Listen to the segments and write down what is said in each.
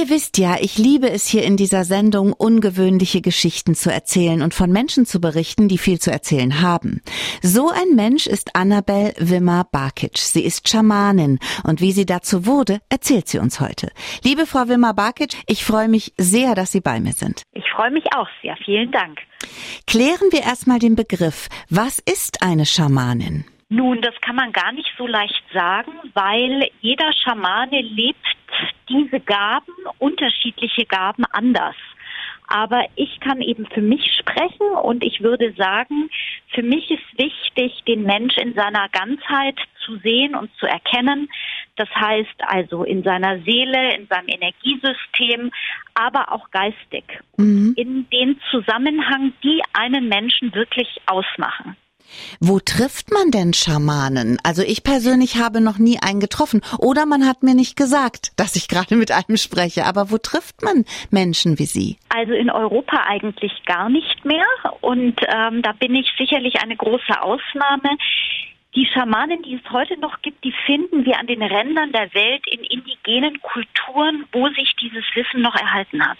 Ihr wisst ja, ich liebe es hier in dieser Sendung, ungewöhnliche Geschichten zu erzählen und von Menschen zu berichten, die viel zu erzählen haben. So ein Mensch ist Annabel Wimmer Barkic. Sie ist Schamanin und wie sie dazu wurde, erzählt sie uns heute. Liebe Frau Wimmer Barkic, ich freue mich sehr, dass Sie bei mir sind. Ich freue mich auch sehr. Vielen Dank. Klären wir erstmal den Begriff. Was ist eine Schamanin? Nun, das kann man gar nicht so leicht sagen, weil jeder Schamane lebt diese Gaben, unterschiedliche Gaben anders. Aber ich kann eben für mich sprechen und ich würde sagen, für mich ist wichtig, den Mensch in seiner Ganzheit zu sehen und zu erkennen. Das heißt also in seiner Seele, in seinem Energiesystem, aber auch geistig. Mhm. In den Zusammenhang, die einen Menschen wirklich ausmachen. Wo trifft man denn Schamanen? Also ich persönlich habe noch nie einen getroffen. Oder man hat mir nicht gesagt, dass ich gerade mit einem spreche. Aber wo trifft man Menschen wie Sie? Also in Europa eigentlich gar nicht mehr. Und ähm, da bin ich sicherlich eine große Ausnahme. Die Schamanen, die es heute noch gibt, die finden wir an den Rändern der Welt in indigenen Kulturen, wo sich dieses Wissen noch erhalten hat.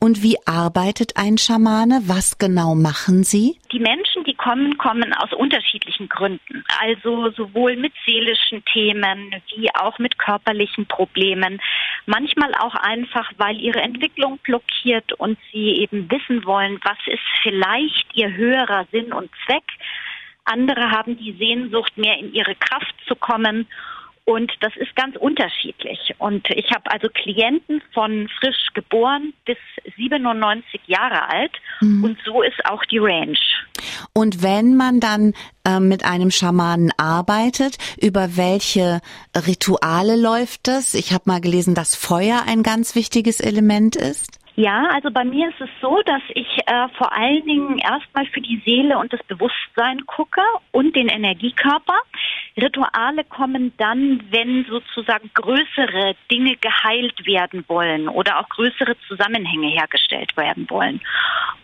Und wie arbeitet ein Schamane? Was genau machen Sie? Die Menschen, kommen, kommen aus unterschiedlichen Gründen. Also sowohl mit seelischen Themen wie auch mit körperlichen Problemen. Manchmal auch einfach, weil ihre Entwicklung blockiert und sie eben wissen wollen, was ist vielleicht ihr höherer Sinn und Zweck andere haben die Sehnsucht, mehr in ihre Kraft zu kommen. Und das ist ganz unterschiedlich. Und ich habe also Klienten von frisch geboren bis 97 Jahre alt. Mhm. Und so ist auch die Range. Und wenn man dann äh, mit einem Schamanen arbeitet, über welche Rituale läuft das? Ich habe mal gelesen, dass Feuer ein ganz wichtiges Element ist. Ja, also bei mir ist es so, dass ich äh, vor allen Dingen erstmal für die Seele und das Bewusstsein gucke und den Energiekörper. Rituale kommen dann, wenn sozusagen größere Dinge geheilt werden wollen oder auch größere Zusammenhänge hergestellt werden wollen.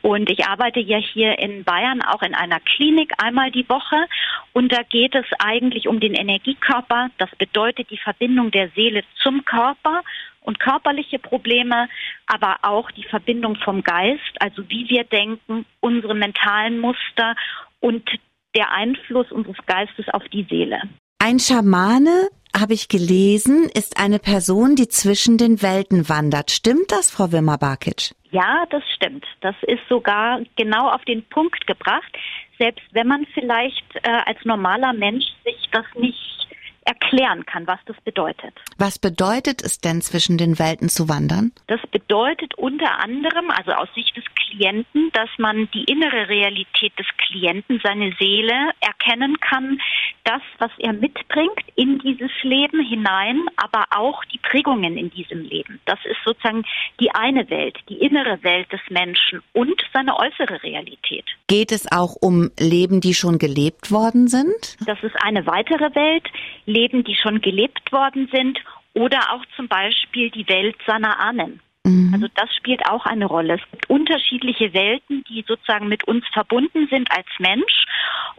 Und ich arbeite ja hier in Bayern auch in einer Klinik einmal die Woche und da geht es eigentlich um den Energiekörper. Das bedeutet die Verbindung der Seele zum Körper und körperliche Probleme, aber auch die Verbindung vom Geist, also wie wir denken, unsere mentalen Muster und der Einfluss unseres Geistes auf die Seele. Ein Schamane, habe ich gelesen, ist eine Person, die zwischen den Welten wandert. Stimmt das, Frau Wimmer-Barkic? Ja, das stimmt. Das ist sogar genau auf den Punkt gebracht. Selbst wenn man vielleicht äh, als normaler Mensch sich das nicht erklären kann, was das bedeutet. Was bedeutet es denn, zwischen den Welten zu wandern? Das bedeutet unter anderem, also aus Sicht des Klienten, dass man die innere Realität des Klienten, seine Seele erkennen kann, das, was er mitbringt in dieses Leben hinein, aber auch die Prägungen in diesem Leben. Das ist sozusagen die eine Welt, die innere Welt des Menschen und seine äußere Realität. Geht es auch um Leben, die schon gelebt worden sind? Das ist eine weitere Welt, Leben, die schon gelebt worden sind oder auch zum Beispiel die Welt seiner Ahnen. Also das spielt auch eine Rolle. Es gibt unterschiedliche Welten, die sozusagen mit uns verbunden sind als Mensch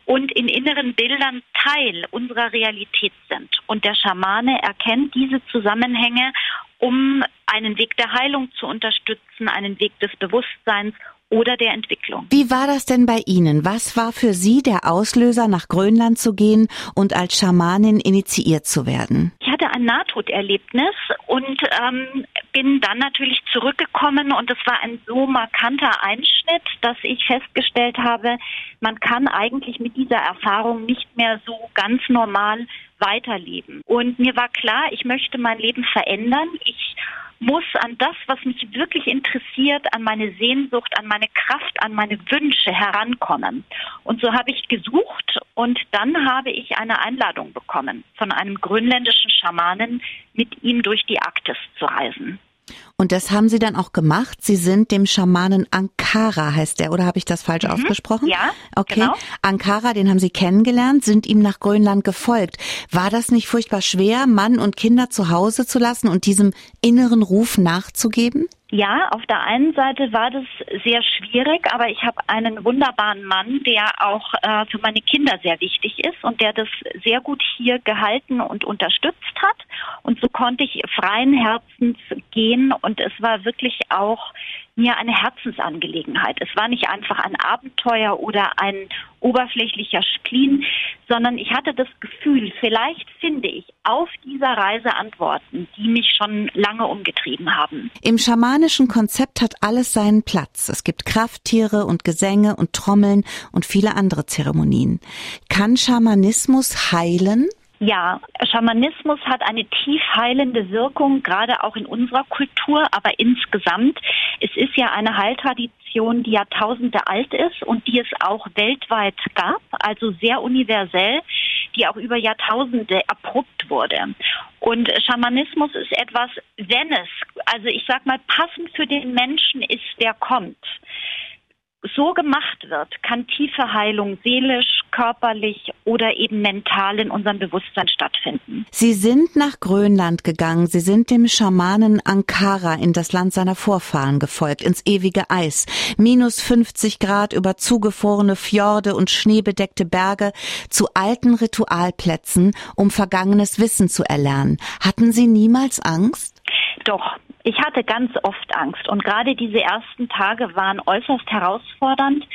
und in inneren Bildern Teil unserer Realität sind. Und der Schamane erkennt diese Zusammenhänge, um einen Weg der Heilung zu unterstützen, einen Weg des Bewusstseins oder der Entwicklung. Wie war das denn bei Ihnen? Was war für Sie der Auslöser, nach Grönland zu gehen und als Schamanin initiiert zu werden? Ich hatte ein Nahtoderlebnis und ähm, bin dann natürlich zurückgekommen und es war ein so markanter Einschnitt, dass ich festgestellt habe, man kann eigentlich mit dieser Erfahrung nicht mehr so ganz normal weiterleben. Und mir war klar, ich möchte mein Leben verändern. Ich muss an das, was mich wirklich interessiert, an meine Sehnsucht, an meine Kraft, an meine Wünsche herankommen. Und so habe ich gesucht und dann habe ich eine Einladung bekommen von einem grönländischen Schamanen, mit ihm durch die Arktis zu reisen. Und das haben Sie dann auch gemacht. Sie sind dem Schamanen Ankara, heißt der, oder habe ich das falsch mhm. ausgesprochen? Ja. Okay. Genau. Ankara, den haben Sie kennengelernt, sind ihm nach Grönland gefolgt. War das nicht furchtbar schwer, Mann und Kinder zu Hause zu lassen und diesem inneren Ruf nachzugeben? Ja, auf der einen Seite war das sehr schwierig, aber ich habe einen wunderbaren Mann, der auch äh, für meine Kinder sehr wichtig ist und der das sehr gut hier gehalten und unterstützt hat. Und so konnte ich freien Herzens gehen und es war wirklich auch mir eine Herzensangelegenheit. Es war nicht einfach ein Abenteuer oder ein oberflächlicher Spleen, sondern ich hatte das Gefühl, vielleicht finde ich auf dieser Reise Antworten, die mich schon lange umgetrieben haben. Im schamanischen Konzept hat alles seinen Platz. Es gibt Krafttiere und Gesänge und Trommeln und viele andere Zeremonien. Kann Schamanismus heilen? Ja, Schamanismus hat eine tief heilende Wirkung, gerade auch in unserer Kultur, aber insgesamt. Es ist ja eine Heiltradition, die Jahrtausende alt ist und die es auch weltweit gab, also sehr universell, die auch über Jahrtausende erprobt wurde. Und Schamanismus ist etwas, wenn es, also ich sag mal, passend für den Menschen ist, der kommt so gemacht wird, kann tiefe Heilung seelisch, körperlich oder eben mental in unserem Bewusstsein stattfinden. Sie sind nach Grönland gegangen. Sie sind dem Schamanen Ankara in das Land seiner Vorfahren gefolgt, ins ewige Eis. Minus 50 Grad über zugefrorene Fjorde und schneebedeckte Berge zu alten Ritualplätzen, um vergangenes Wissen zu erlernen. Hatten Sie niemals Angst? Doch, ich hatte ganz oft Angst und gerade diese ersten Tage waren äußerst herausfordernd.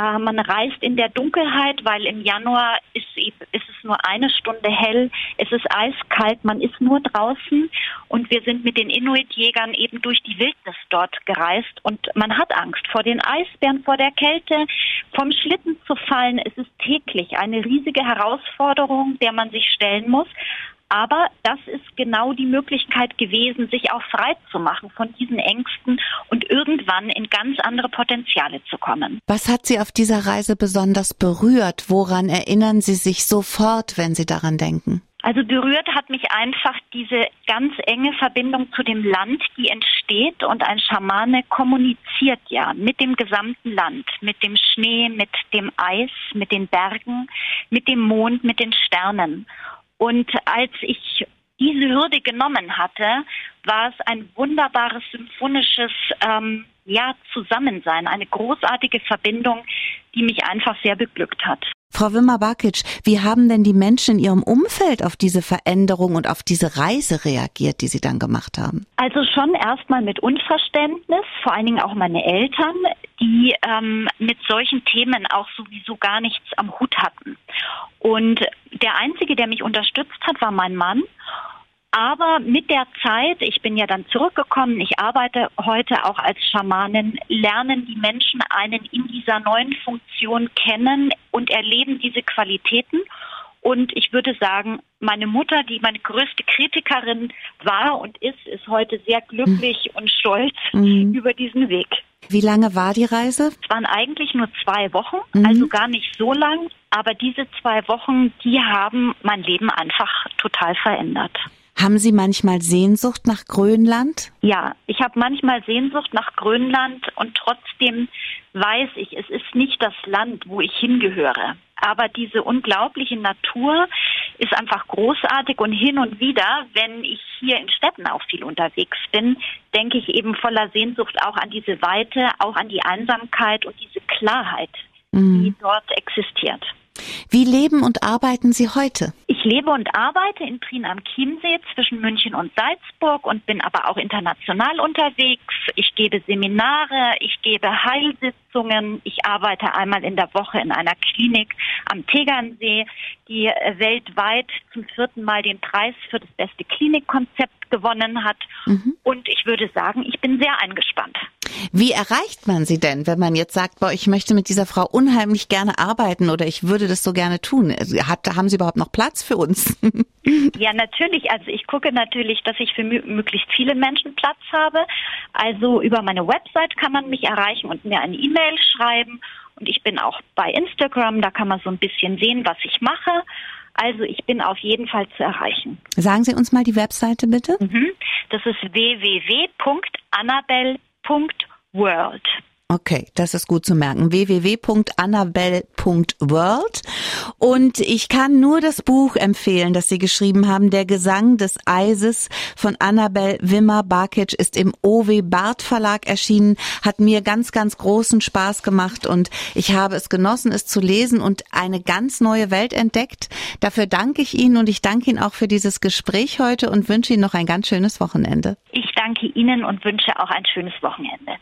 Äh, man reist in der Dunkelheit, weil im Januar ist, ist es nur eine Stunde hell, es ist eiskalt, man ist nur draußen und wir sind mit den Inuit-Jägern eben durch die Wildnis dort gereist und man hat Angst vor den Eisbären, vor der Kälte, vom Schlitten zu fallen. Es ist täglich eine riesige Herausforderung, der man sich stellen muss. Aber das ist genau die Möglichkeit gewesen, sich auch frei zu machen von diesen Ängsten und irgendwann in ganz andere Potenziale zu kommen. Was hat Sie auf dieser Reise besonders berührt? Woran erinnern Sie sich sofort, wenn Sie daran denken? Also berührt hat mich einfach diese ganz enge Verbindung zu dem Land, die entsteht und ein Schamane kommuniziert ja mit dem gesamten Land, mit dem Schnee, mit dem Eis, mit den Bergen, mit dem Mond, mit den Sternen. Und als ich diese Hürde genommen hatte, war es ein wunderbares symphonisches ähm, ja, Zusammensein, eine großartige Verbindung, die mich einfach sehr beglückt hat. Frau Wimmer-Bakic, wie haben denn die Menschen in Ihrem Umfeld auf diese Veränderung und auf diese Reise reagiert, die Sie dann gemacht haben? Also schon erstmal mit Unverständnis, vor allen Dingen auch meine Eltern, die ähm, mit solchen Themen auch sowieso gar nichts am Hut hatten. Und der Einzige, der mich unterstützt hat, war mein Mann. Aber mit der Zeit, ich bin ja dann zurückgekommen, ich arbeite heute auch als Schamanin, lernen die Menschen einen in dieser neuen Funktion kennen und erleben diese Qualitäten. Und ich würde sagen, meine Mutter, die meine größte Kritikerin war und ist, ist heute sehr glücklich mhm. und stolz mhm. über diesen Weg. Wie lange war die Reise? Es waren eigentlich nur zwei Wochen, mhm. also gar nicht so lang. Aber diese zwei Wochen, die haben mein Leben einfach total verändert. Haben Sie manchmal Sehnsucht nach Grönland? Ja, ich habe manchmal Sehnsucht nach Grönland und trotzdem weiß ich, es ist nicht das Land, wo ich hingehöre. Aber diese unglaubliche Natur ist einfach großartig und hin und wieder, wenn ich hier in Städten auch viel unterwegs bin, denke ich eben voller Sehnsucht auch an diese Weite, auch an die Einsamkeit und diese Klarheit, mhm. die dort existiert. Wie leben und arbeiten Sie heute? Ich lebe und arbeite in Prien am Chiemsee zwischen München und Salzburg und bin aber auch international unterwegs. Ich gebe Seminare, ich gebe Heilsitzungen, ich arbeite einmal in der Woche in einer Klinik am Tegernsee, die weltweit zum vierten Mal den Preis für das beste Klinikkonzept gewonnen hat. Mhm. Und ich würde sagen, ich bin sehr eingespannt. Wie erreicht man sie denn, wenn man jetzt sagt, boah, ich möchte mit dieser Frau unheimlich gerne arbeiten oder ich würde das so gerne tun? Hat, haben Sie überhaupt noch Platz für uns? ja, natürlich. Also ich gucke natürlich, dass ich für möglichst viele Menschen Platz habe. Also über meine Website kann man mich erreichen und mir eine E-Mail schreiben. Und ich bin auch bei Instagram, da kann man so ein bisschen sehen, was ich mache. Also ich bin auf jeden Fall zu erreichen. Sagen Sie uns mal die Webseite bitte. Mhm. Das ist www.annabelle.world. Okay, das ist gut zu merken. www.annabelle.world. Und ich kann nur das Buch empfehlen, das Sie geschrieben haben. Der Gesang des Eises von Annabelle Wimmer Barkic ist im OW Barth Verlag erschienen. Hat mir ganz, ganz großen Spaß gemacht und ich habe es genossen, es zu lesen und eine ganz neue Welt entdeckt. Dafür danke ich Ihnen und ich danke Ihnen auch für dieses Gespräch heute und wünsche Ihnen noch ein ganz schönes Wochenende. Ich danke Ihnen und wünsche auch ein schönes Wochenende.